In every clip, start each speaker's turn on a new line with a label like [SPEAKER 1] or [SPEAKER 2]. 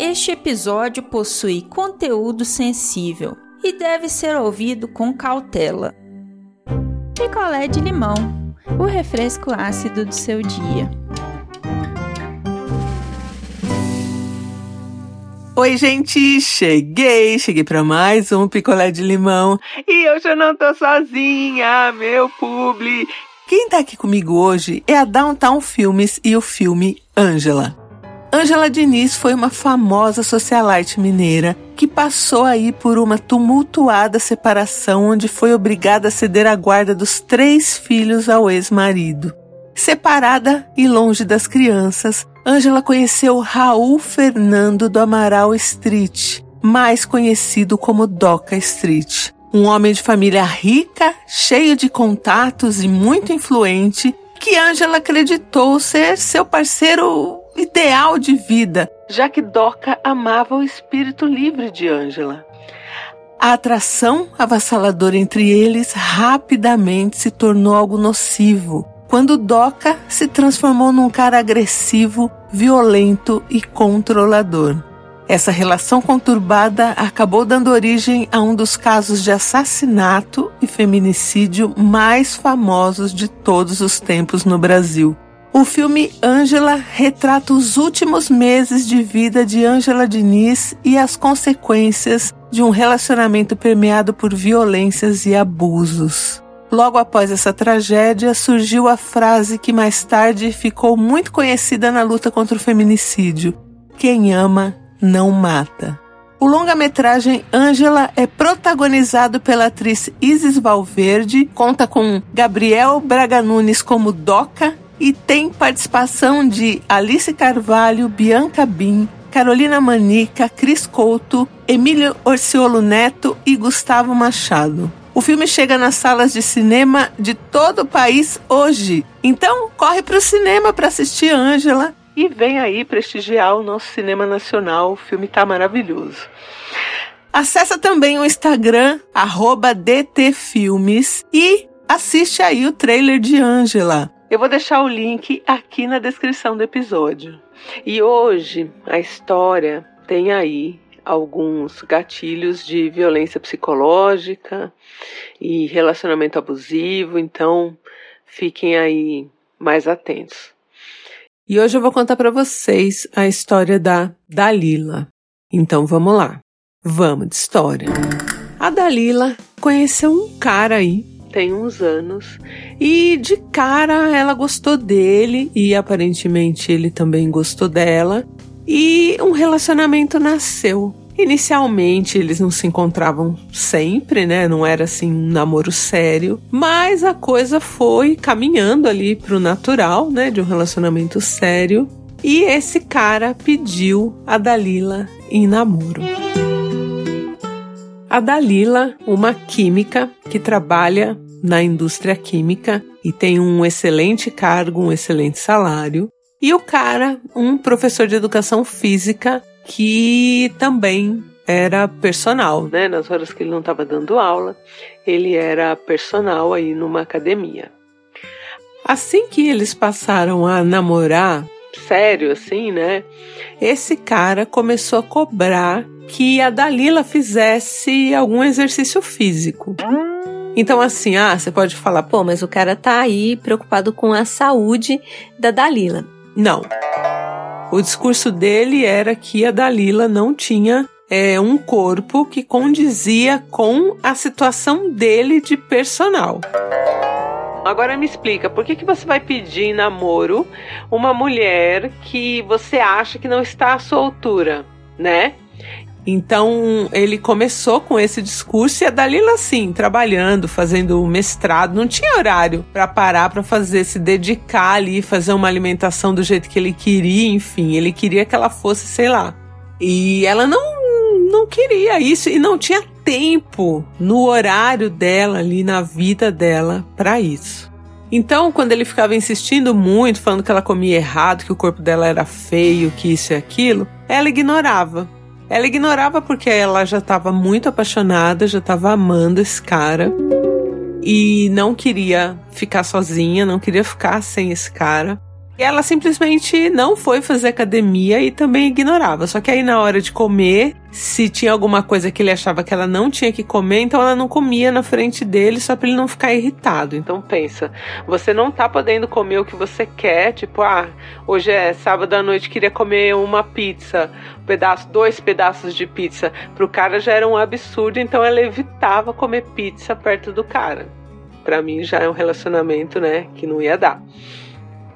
[SPEAKER 1] Este episódio possui conteúdo sensível e deve ser ouvido com cautela. Picolé de limão, o refresco ácido do seu dia.
[SPEAKER 2] Oi, gente, cheguei, cheguei para mais um picolé de limão e eu não tô sozinha, meu publi. Quem tá aqui comigo hoje é a Downtown Filmes e o filme Ângela. Ângela Diniz foi uma famosa socialite mineira que passou aí por uma tumultuada separação onde foi obrigada a ceder a guarda dos três filhos ao ex-marido. Separada e longe das crianças, Ângela conheceu Raul Fernando do Amaral Street, mais conhecido como Doca Street. Um homem de família rica, cheio de contatos e muito influente, que Ângela acreditou ser seu parceiro ideal de vida, já que Doca amava o espírito livre de Ângela. A atração avassaladora entre eles rapidamente se tornou algo nocivo, quando Doca se transformou num cara agressivo, violento e controlador. Essa relação conturbada acabou dando origem a um dos casos de assassinato e feminicídio mais famosos de todos os tempos no Brasil. O filme Ângela retrata os últimos meses de vida de Ângela Diniz e as consequências de um relacionamento permeado por violências e abusos. Logo após essa tragédia, surgiu a frase que mais tarde ficou muito conhecida na luta contra o feminicídio: Quem ama, não mata. O longa-metragem Ângela é protagonizado pela atriz Isis Valverde, conta com Gabriel Braga Nunes como Doca e tem participação de Alice Carvalho, Bianca Bin, Carolina Manica, Cris Couto, Emílio Orciolo Neto e Gustavo Machado. O filme chega nas salas de cinema de todo o país hoje. Então, corre para o cinema para assistir Ângela e vem aí prestigiar o nosso cinema nacional. O filme está maravilhoso. Acesse também o Instagram @dtfilmes e assiste aí o trailer de Ângela. Eu vou deixar o link aqui na descrição do episódio. E hoje a história tem aí alguns gatilhos de violência psicológica e relacionamento abusivo, então fiquem aí mais atentos. E hoje eu vou contar para vocês a história da Dalila. Então vamos lá. Vamos de história. A Dalila conheceu um cara aí tem uns anos. E de cara ela gostou dele e aparentemente ele também gostou dela. E um relacionamento nasceu. Inicialmente eles não se encontravam sempre, né? Não era assim um namoro sério, mas a coisa foi caminhando ali pro natural, né? De um relacionamento sério. E esse cara pediu a Dalila em namoro. A Dalila, uma química que trabalha na indústria química e tem um excelente cargo, um excelente salário. E o cara, um professor de educação física que também era personal, né? Nas horas que ele não estava dando aula, ele era personal aí numa academia. Assim que eles passaram a namorar, sério assim, né? Esse cara começou a cobrar que a Dalila fizesse algum exercício físico. Então, assim, ah, você pode falar,
[SPEAKER 3] pô, mas o cara tá aí preocupado com a saúde da Dalila.
[SPEAKER 2] Não. O discurso dele era que a Dalila não tinha é, um corpo que condizia com a situação dele de personal. Agora me explica, por que, que você vai pedir em namoro uma mulher que você acha que não está à sua altura, né? Então ele começou com esse discurso e a Dalila, assim, trabalhando, fazendo mestrado, não tinha horário para parar para fazer, se dedicar ali, fazer uma alimentação do jeito que ele queria, enfim, ele queria que ela fosse, sei lá. E ela não não queria isso e não tinha tempo no horário dela ali na vida dela para isso. Então, quando ele ficava insistindo muito, falando que ela comia errado, que o corpo dela era feio, que isso e aquilo, ela ignorava. Ela ignorava porque ela já estava muito apaixonada, já estava amando esse cara e não queria ficar sozinha, não queria ficar sem esse cara. Ela simplesmente não foi fazer academia e também ignorava. Só que aí na hora de comer, se tinha alguma coisa que ele achava que ela não tinha que comer, então ela não comia na frente dele só para ele não ficar irritado. Então pensa, você não tá podendo comer o que você quer, tipo, ah, hoje é sábado à noite, queria comer uma pizza, um pedaço, dois pedaços de pizza. Pro cara já era um absurdo, então ela evitava comer pizza perto do cara. Para mim já é um relacionamento, né, que não ia dar.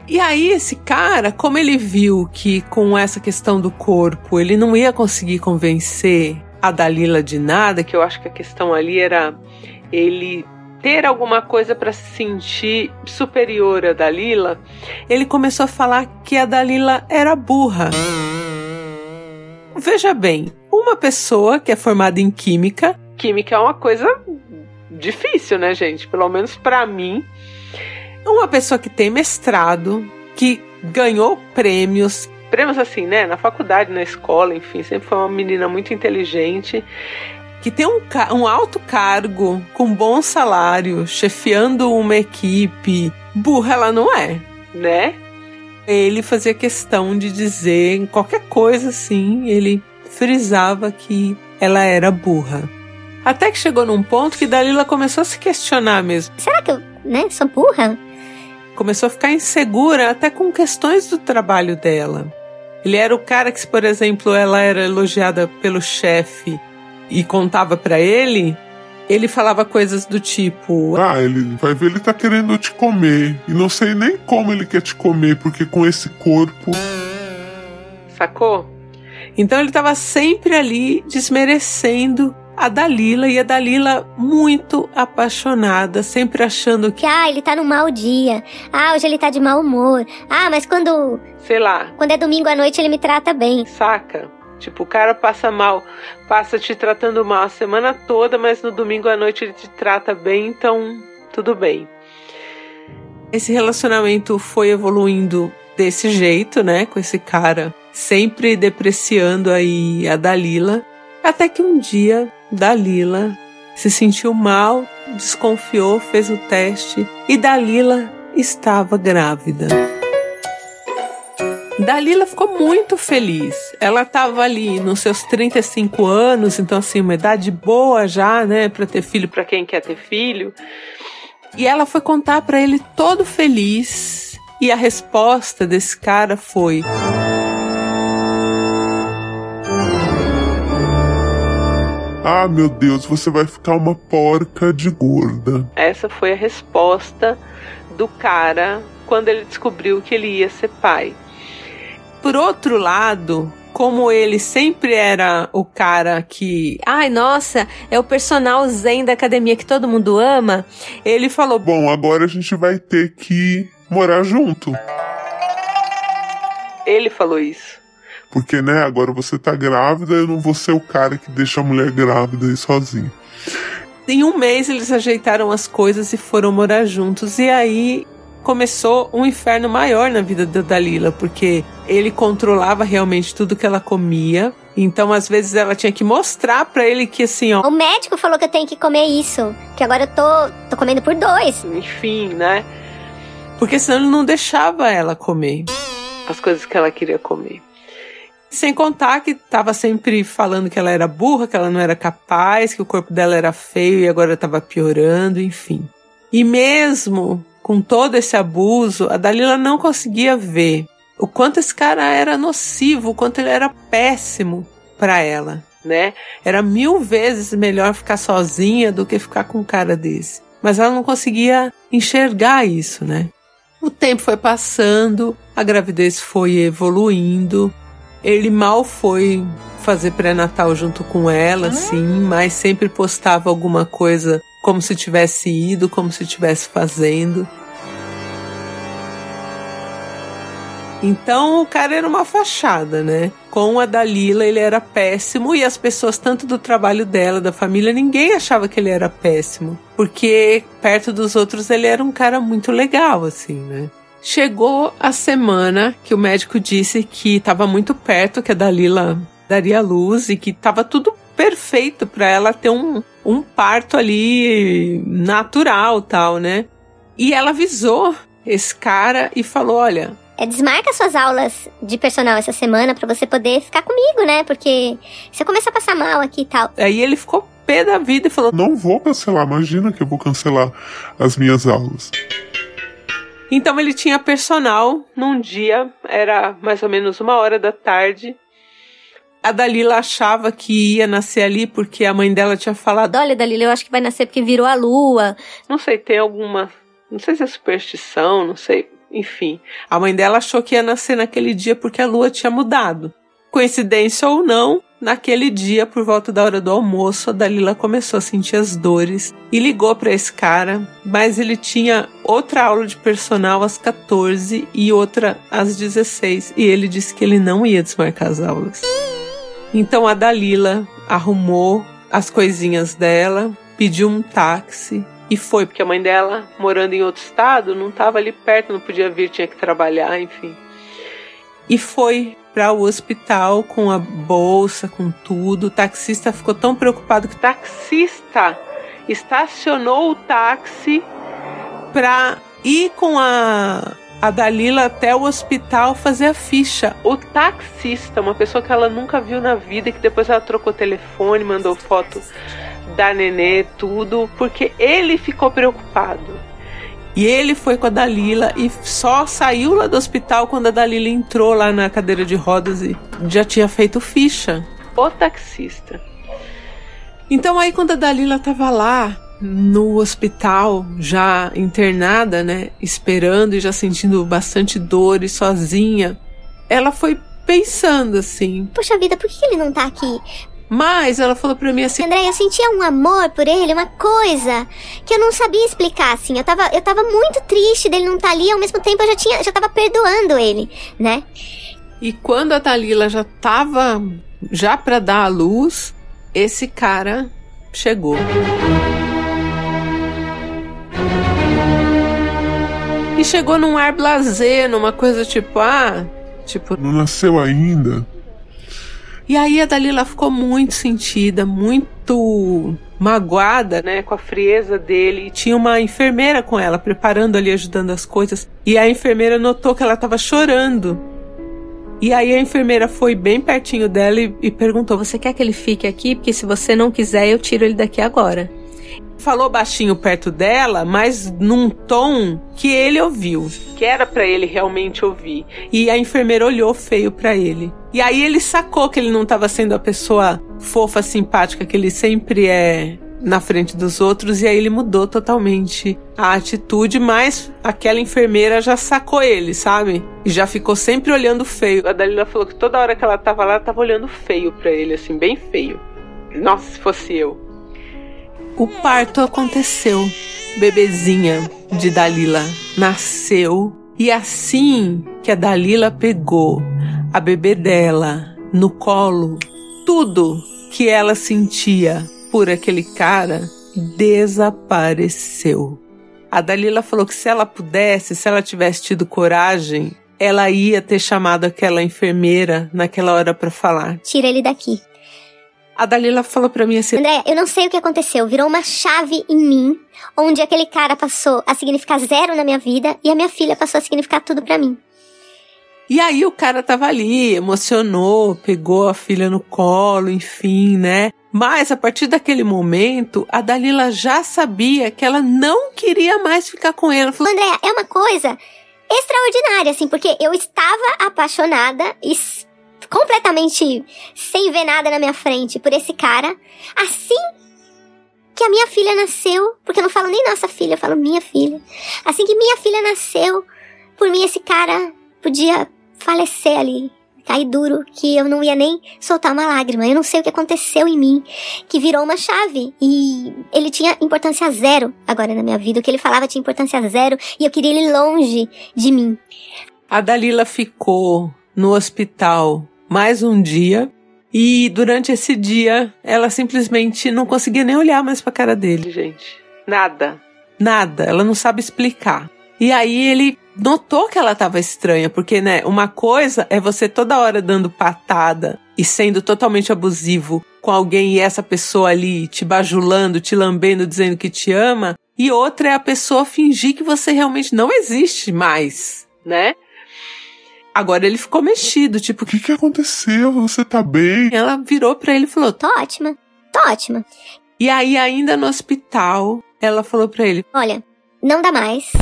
[SPEAKER 2] E aí, esse cara, como ele viu que com essa questão do corpo ele não ia conseguir convencer a Dalila de nada, que eu acho que a questão ali era ele ter alguma coisa para se sentir superior a Dalila, ele começou a falar que a Dalila era burra. Veja bem, uma pessoa que é formada em química, química é uma coisa difícil, né, gente? Pelo menos para mim, uma pessoa que tem mestrado, que ganhou prêmios, prêmios assim, né? Na faculdade, na escola, enfim, sempre foi uma menina muito inteligente. Que tem um, um alto cargo, com bom salário, chefiando uma equipe. Burra ela não é, né? Ele fazia questão de dizer qualquer coisa assim, ele frisava que ela era burra. Até que chegou num ponto que Dalila começou a se questionar mesmo.
[SPEAKER 4] Será que eu, né, sou burra?
[SPEAKER 2] Começou a ficar insegura até com questões do trabalho dela. Ele era o cara que, se por exemplo, ela era elogiada pelo chefe e contava para ele, ele falava coisas do tipo:
[SPEAKER 5] Ah, ele vai ver, ele tá querendo te comer. E não sei nem como ele quer te comer, porque com esse corpo.
[SPEAKER 2] Sacou? Então ele tava sempre ali desmerecendo a Dalila e a Dalila muito apaixonada, sempre achando que
[SPEAKER 4] ah, ele tá num mau dia. Ah, hoje ele tá de mau humor. Ah, mas quando
[SPEAKER 2] sei lá,
[SPEAKER 4] quando é domingo à noite ele me trata bem.
[SPEAKER 2] Saca? Tipo, o cara passa mal, passa te tratando mal a semana toda, mas no domingo à noite ele te trata bem, então tudo bem. Esse relacionamento foi evoluindo desse jeito, né, com esse cara sempre depreciando aí a Dalila, até que um dia Dalila se sentiu mal, desconfiou, fez o teste e Dalila estava grávida. Dalila ficou muito feliz. Ela estava ali nos seus 35 anos, então assim, uma idade boa já, né, para ter filho para quem quer ter filho. E ela foi contar para ele todo feliz, e a resposta desse cara foi:
[SPEAKER 5] Ah, meu Deus, você vai ficar uma porca de gorda.
[SPEAKER 2] Essa foi a resposta do cara quando ele descobriu que ele ia ser pai. Por outro lado, como ele sempre era o cara que.
[SPEAKER 3] Ai, nossa, é o personal zen da academia que todo mundo ama.
[SPEAKER 2] Ele falou:
[SPEAKER 5] Bom, agora a gente vai ter que morar junto.
[SPEAKER 2] Ele falou isso.
[SPEAKER 5] Porque, né, agora você tá grávida, eu não vou ser o cara que deixa a mulher grávida aí sozinho.
[SPEAKER 2] Em um mês eles ajeitaram as coisas e foram morar juntos. E aí começou um inferno maior na vida da Dalila, porque ele controlava realmente tudo que ela comia. Então, às vezes, ela tinha que mostrar para ele que assim, ó.
[SPEAKER 4] O médico falou que eu tenho que comer isso. Que agora eu tô, tô comendo por dois.
[SPEAKER 2] Enfim, né? Porque senão ele não deixava ela comer as coisas que ela queria comer. Sem contar que estava sempre falando que ela era burra, que ela não era capaz, que o corpo dela era feio e agora estava piorando, enfim. E mesmo com todo esse abuso, a Dalila não conseguia ver o quanto esse cara era nocivo, o quanto ele era péssimo para ela, né? Era mil vezes melhor ficar sozinha do que ficar com um cara desse. Mas ela não conseguia enxergar isso, né? O tempo foi passando, a gravidez foi evoluindo, ele mal foi fazer pré-natal junto com ela, ah. sim, mas sempre postava alguma coisa como se tivesse ido, como se tivesse fazendo. Então o cara era uma fachada, né? Com a Dalila ele era péssimo e as pessoas, tanto do trabalho dela, da família, ninguém achava que ele era péssimo. Porque perto dos outros ele era um cara muito legal, assim, né? Chegou a semana que o médico disse que estava muito perto, que a Dalila daria luz e que estava tudo perfeito para ela ter um, um parto ali natural, tal, né? E ela avisou esse cara e falou: Olha.
[SPEAKER 4] é, desmarca suas aulas de personal essa semana pra você poder ficar comigo, né? Porque você começa a passar mal aqui e tal.
[SPEAKER 2] Aí ele ficou pé da vida e falou:
[SPEAKER 5] Não vou cancelar, imagina que eu vou cancelar as minhas aulas.
[SPEAKER 2] Então ele tinha personal num dia, era mais ou menos uma hora da tarde. A Dalila achava que ia nascer ali porque a mãe dela tinha falado.
[SPEAKER 3] Olha, Dalila, eu acho que vai nascer porque virou a lua.
[SPEAKER 2] Não sei, tem alguma. Não sei se é superstição, não sei. Enfim. A mãe dela achou que ia nascer naquele dia porque a lua tinha mudado. Coincidência ou não, naquele dia, por volta da hora do almoço, a Dalila começou a sentir as dores e ligou para esse cara, mas ele tinha outra aula de personal às 14 e outra às 16, e ele disse que ele não ia desmarcar as aulas. Então a Dalila arrumou as coisinhas dela, pediu um táxi e foi, porque a mãe dela, morando em outro estado, não estava ali perto, não podia vir, tinha que trabalhar, enfim. E foi para o hospital com a bolsa, com tudo. O taxista ficou tão preocupado que o taxista estacionou o táxi para ir com a, a Dalila até o hospital fazer a ficha. O taxista, uma pessoa que ela nunca viu na vida, que depois ela trocou telefone, mandou foto da nenê, tudo, porque ele ficou preocupado. E ele foi com a Dalila e só saiu lá do hospital quando a Dalila entrou lá na cadeira de rodas e já tinha feito ficha. O taxista. Então aí quando a Dalila tava lá no hospital, já internada, né, esperando e já sentindo bastante dor e sozinha, ela foi pensando assim:
[SPEAKER 4] Poxa vida, por que ele não tá aqui?
[SPEAKER 2] Mas ela falou pra mim assim:
[SPEAKER 4] André, eu sentia um amor por ele, uma coisa que eu não sabia explicar, assim. Eu tava, eu tava muito triste dele não estar tá ali, ao mesmo tempo eu já tinha, já tava perdoando ele, né?
[SPEAKER 2] E quando a Dalila já tava já pra dar a luz, esse cara chegou. E chegou num ar blazer, numa coisa tipo, ah, tipo.
[SPEAKER 5] Não nasceu ainda.
[SPEAKER 2] E aí a Dalila ficou muito sentida, muito magoada, né, com a frieza dele. E tinha uma enfermeira com ela, preparando ali, ajudando as coisas. E a enfermeira notou que ela estava chorando. E aí a enfermeira foi bem pertinho dela e, e perguntou: Você quer que ele fique aqui? Porque se você não quiser, eu tiro ele daqui agora falou baixinho perto dela, mas num tom que ele ouviu, que era para ele realmente ouvir. E a enfermeira olhou feio para ele. E aí ele sacou que ele não estava sendo a pessoa fofa, simpática que ele sempre é na frente dos outros e aí ele mudou totalmente a atitude, mas aquela enfermeira já sacou ele, sabe? E já ficou sempre olhando feio. A Dalila falou que toda hora que ela tava lá, ela tava olhando feio para ele, assim, bem feio. Nossa, se fosse eu. O parto aconteceu. Bebezinha de Dalila nasceu e assim que a Dalila pegou a bebê dela no colo, tudo que ela sentia por aquele cara desapareceu. A Dalila falou que se ela pudesse, se ela tivesse tido coragem, ela ia ter chamado aquela enfermeira naquela hora para falar.
[SPEAKER 4] Tira ele daqui.
[SPEAKER 2] A Dalila falou para mim assim:
[SPEAKER 4] André, eu não sei o que aconteceu. Virou uma chave em mim, onde aquele cara passou a significar zero na minha vida e a minha filha passou a significar tudo para mim.
[SPEAKER 2] E aí o cara tava ali, emocionou, pegou a filha no colo, enfim, né? Mas a partir daquele momento, a Dalila já sabia que ela não queria mais ficar com ele. Ela
[SPEAKER 4] falou, André, é uma coisa extraordinária, assim, porque eu estava apaixonada e completamente sem ver nada na minha frente por esse cara. Assim que a minha filha nasceu, porque eu não falo nem nossa filha, eu falo minha filha. Assim que minha filha nasceu, por mim esse cara podia falecer ali, cair duro, que eu não ia nem soltar uma lágrima. Eu não sei o que aconteceu em mim, que virou uma chave. E ele tinha importância zero agora na minha vida. O que ele falava tinha importância zero e eu queria ele longe de mim.
[SPEAKER 2] A Dalila ficou no hospital mais um dia. E durante esse dia, ela simplesmente não conseguia nem olhar mais pra cara dele, gente. Nada. Nada. Ela não sabe explicar. E aí ele notou que ela estava estranha, porque, né, uma coisa é você toda hora dando patada e sendo totalmente abusivo com alguém e essa pessoa ali te bajulando, te lambendo, dizendo que te ama, e outra é a pessoa fingir que você realmente não existe mais, né? Agora ele ficou mexido, tipo,
[SPEAKER 5] O que, que aconteceu? Você tá bem?
[SPEAKER 2] ela virou pra ele e falou:
[SPEAKER 4] Tô ótima. Tô ótima.
[SPEAKER 2] E aí, ainda no hospital, ela falou pra ele:
[SPEAKER 4] Olha, não dá mais.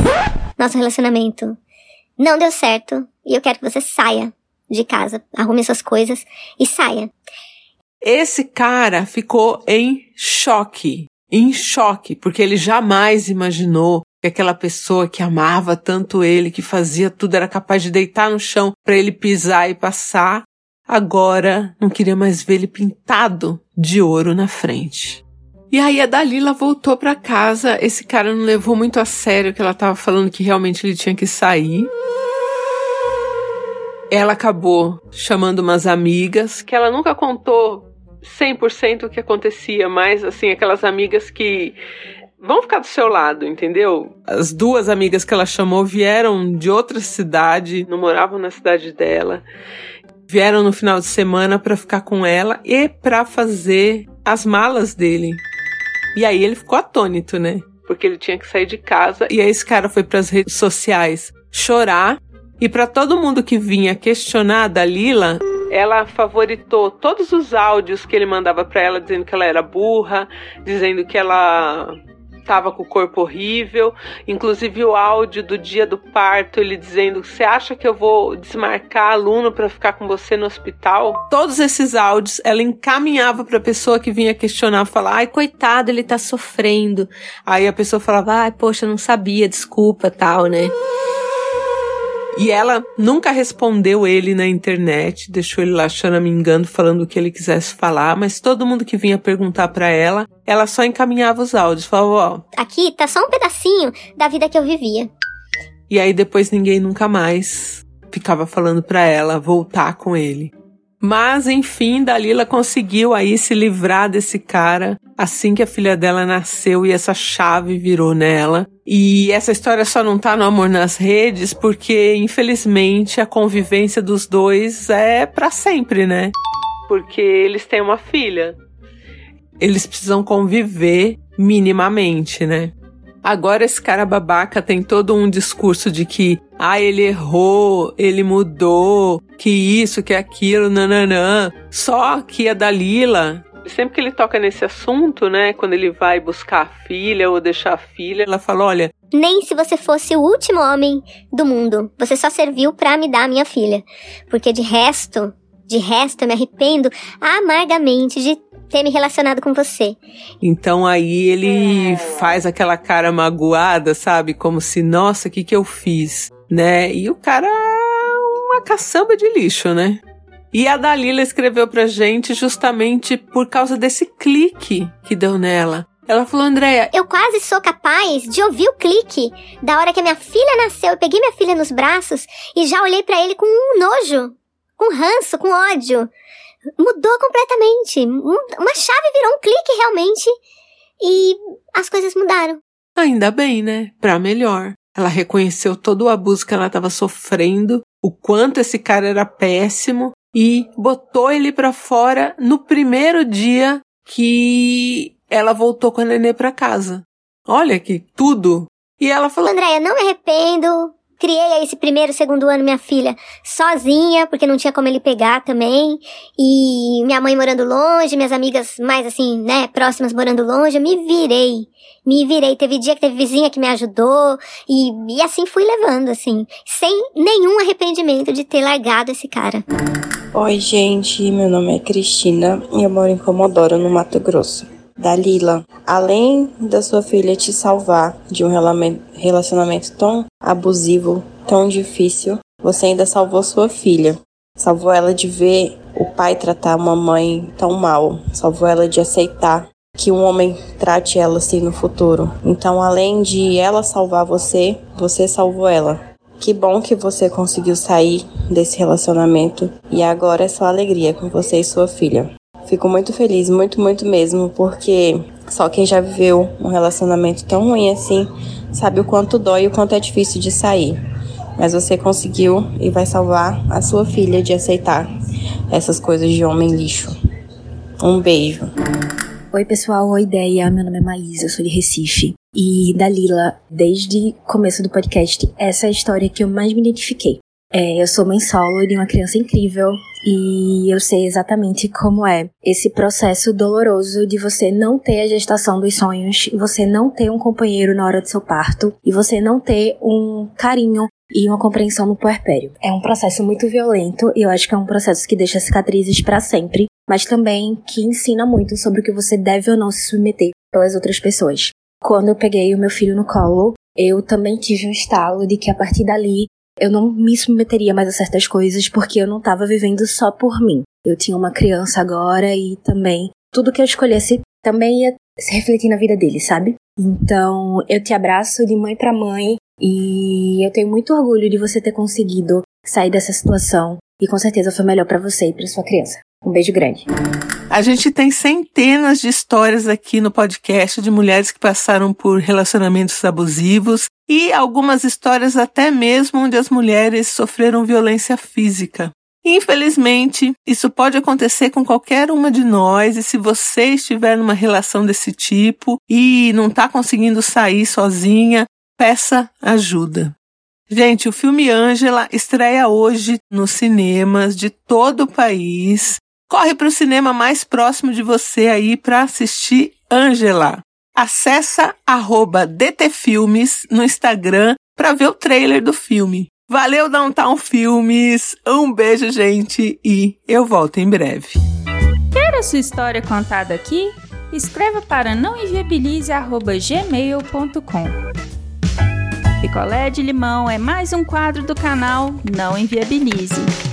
[SPEAKER 4] Nosso relacionamento não deu certo. E eu quero que você saia de casa. Arrume suas coisas e saia.
[SPEAKER 2] Esse cara ficou em choque, em choque, porque ele jamais imaginou que aquela pessoa que amava tanto ele, que fazia tudo, era capaz de deitar no chão para ele pisar e passar, agora não queria mais ver ele pintado de ouro na frente. E aí a Dalila voltou para casa, esse cara não levou muito a sério que ela tava falando que realmente ele tinha que sair. Ela acabou chamando umas amigas, que ela nunca contou 100% o que acontecia, mas assim, aquelas amigas que vão ficar do seu lado, entendeu? As duas amigas que ela chamou vieram de outra cidade, não moravam na cidade dela. Vieram no final de semana para ficar com ela e para fazer as malas dele. E aí ele ficou atônito, né? Porque ele tinha que sair de casa e aí esse cara foi para as redes sociais chorar e para todo mundo que vinha questionar a Dalila, ela favoritou todos os áudios que ele mandava para ela dizendo que ela era burra, dizendo que ela estava com o corpo horrível, inclusive o áudio do dia do parto, ele dizendo: "Você acha que eu vou desmarcar aluno para ficar com você no hospital?". Todos esses áudios ela encaminhava para a pessoa que vinha questionar, falar: "Ai,
[SPEAKER 3] Coitado, ele tá sofrendo.
[SPEAKER 2] Aí a pessoa falava:
[SPEAKER 3] Ai, poxa, não sabia, desculpa, tal, né?
[SPEAKER 2] E ela nunca respondeu ele na internet, deixou ele lá choramingando, falando o que ele quisesse falar, mas todo mundo que vinha perguntar pra ela, ela só encaminhava os áudios, falava, ó.
[SPEAKER 4] Aqui tá só um pedacinho da vida que eu vivia.
[SPEAKER 2] E aí depois ninguém nunca mais ficava falando pra ela voltar com ele. Mas enfim, Dalila conseguiu aí se livrar desse cara assim que a filha dela nasceu e essa chave virou nela. E essa história só não tá no Amor nas Redes porque, infelizmente, a convivência dos dois é para sempre, né? Porque eles têm uma filha. Eles precisam conviver minimamente, né? Agora esse cara babaca tem todo um discurso de que, ah, ele errou, ele mudou, que isso, que aquilo, nananã. Só que a Dalila, sempre que ele toca nesse assunto, né, quando ele vai buscar a filha ou deixar a filha, ela fala, olha,
[SPEAKER 4] Nem se você fosse o último homem do mundo. Você só serviu pra me dar a minha filha. Porque de resto, de resto, eu me arrependo amargamente de ter me relacionado com você.
[SPEAKER 2] Então aí ele faz aquela cara magoada, sabe? Como se, nossa, o que que eu fiz? Né? E o cara é uma caçamba de lixo, né? E a Dalila escreveu pra gente justamente por causa desse clique que deu nela. Ela falou, Andréia,
[SPEAKER 4] Eu quase sou capaz de ouvir o clique da hora que a minha filha nasceu. Eu peguei minha filha nos braços e já olhei pra ele com um nojo, com ranço, com ódio. Mudou completamente. Um- Uma chave virou um clique realmente e as coisas mudaram.
[SPEAKER 2] ainda bem, né? Pra melhor. Ela reconheceu todo o abuso que ela estava sofrendo, o quanto esse cara era péssimo e botou ele pra fora no primeiro dia que ela voltou com a nenê pra casa. Olha que tudo. E ela falou:
[SPEAKER 4] Andréia, não me arrependo. Criei esse primeiro, segundo ano minha filha sozinha, porque não tinha como ele pegar também. E minha mãe morando longe, minhas amigas mais assim, né, próximas morando longe. Eu me virei. Me virei. Teve dia que teve vizinha que me ajudou. E, e assim fui levando, assim. Sem nenhum arrependimento de ter largado esse cara.
[SPEAKER 6] Oi, gente. Meu nome é Cristina e eu moro em Comodoro, no Mato Grosso. Dalila, além da sua filha te salvar de um relacionamento tão abusivo, tão difícil, você ainda salvou sua filha. Salvou ela de ver o pai tratar uma mãe tão mal. Salvou ela de aceitar que um homem trate ela assim no futuro. Então, além de ela salvar você, você salvou ela. Que bom que você conseguiu sair desse relacionamento e agora é só alegria com você e sua filha. Fico muito feliz, muito, muito mesmo, porque só quem já viveu um relacionamento tão ruim assim sabe o quanto dói e o quanto é difícil de sair. Mas você conseguiu e vai salvar a sua filha de aceitar essas coisas de homem lixo. Um beijo.
[SPEAKER 7] Oi, pessoal. Oi, ideia. Meu nome é Maísa, eu sou de Recife. E Dalila, desde o começo do podcast, essa é a história que eu mais me identifiquei. É, eu sou mãe solo de uma criança incrível e eu sei exatamente como é esse processo doloroso de você não ter a gestação dos sonhos, você não ter um companheiro na hora do seu parto e você não ter um carinho e uma compreensão no puerpério. É um processo muito violento e eu acho que é um processo que deixa cicatrizes para sempre, mas também que ensina muito sobre o que você deve ou não se submeter pelas outras pessoas. Quando eu peguei o meu filho no colo, eu também tive um estalo de que a partir dali eu não me submeteria mais a certas coisas porque eu não estava vivendo só por mim. Eu tinha uma criança agora e também tudo que eu escolhesse também ia se refletir na vida dele, sabe? Então, eu te abraço de mãe para mãe e eu tenho muito orgulho de você ter conseguido sair dessa situação e com certeza foi melhor para você e para sua criança. Um beijo grande.
[SPEAKER 2] A gente tem centenas de histórias aqui no podcast de mulheres que passaram por relacionamentos abusivos e algumas histórias até mesmo onde as mulheres sofreram violência física. Infelizmente, isso pode acontecer com qualquer uma de nós, e se você estiver numa relação desse tipo e não está conseguindo sair sozinha, peça ajuda. Gente, o filme Ângela estreia hoje nos cinemas de todo o país. Corre para o cinema mais próximo de você aí para assistir Ângela. Acessa arroba DTFilmes no Instagram para ver o trailer do filme. Valeu, Downtown Filmes. Um beijo, gente, e eu volto em breve.
[SPEAKER 1] Quer a sua história contada aqui? Escreva para nãoenviabilize.gmail.com Picolé de limão é mais um quadro do canal Não Enviabilize.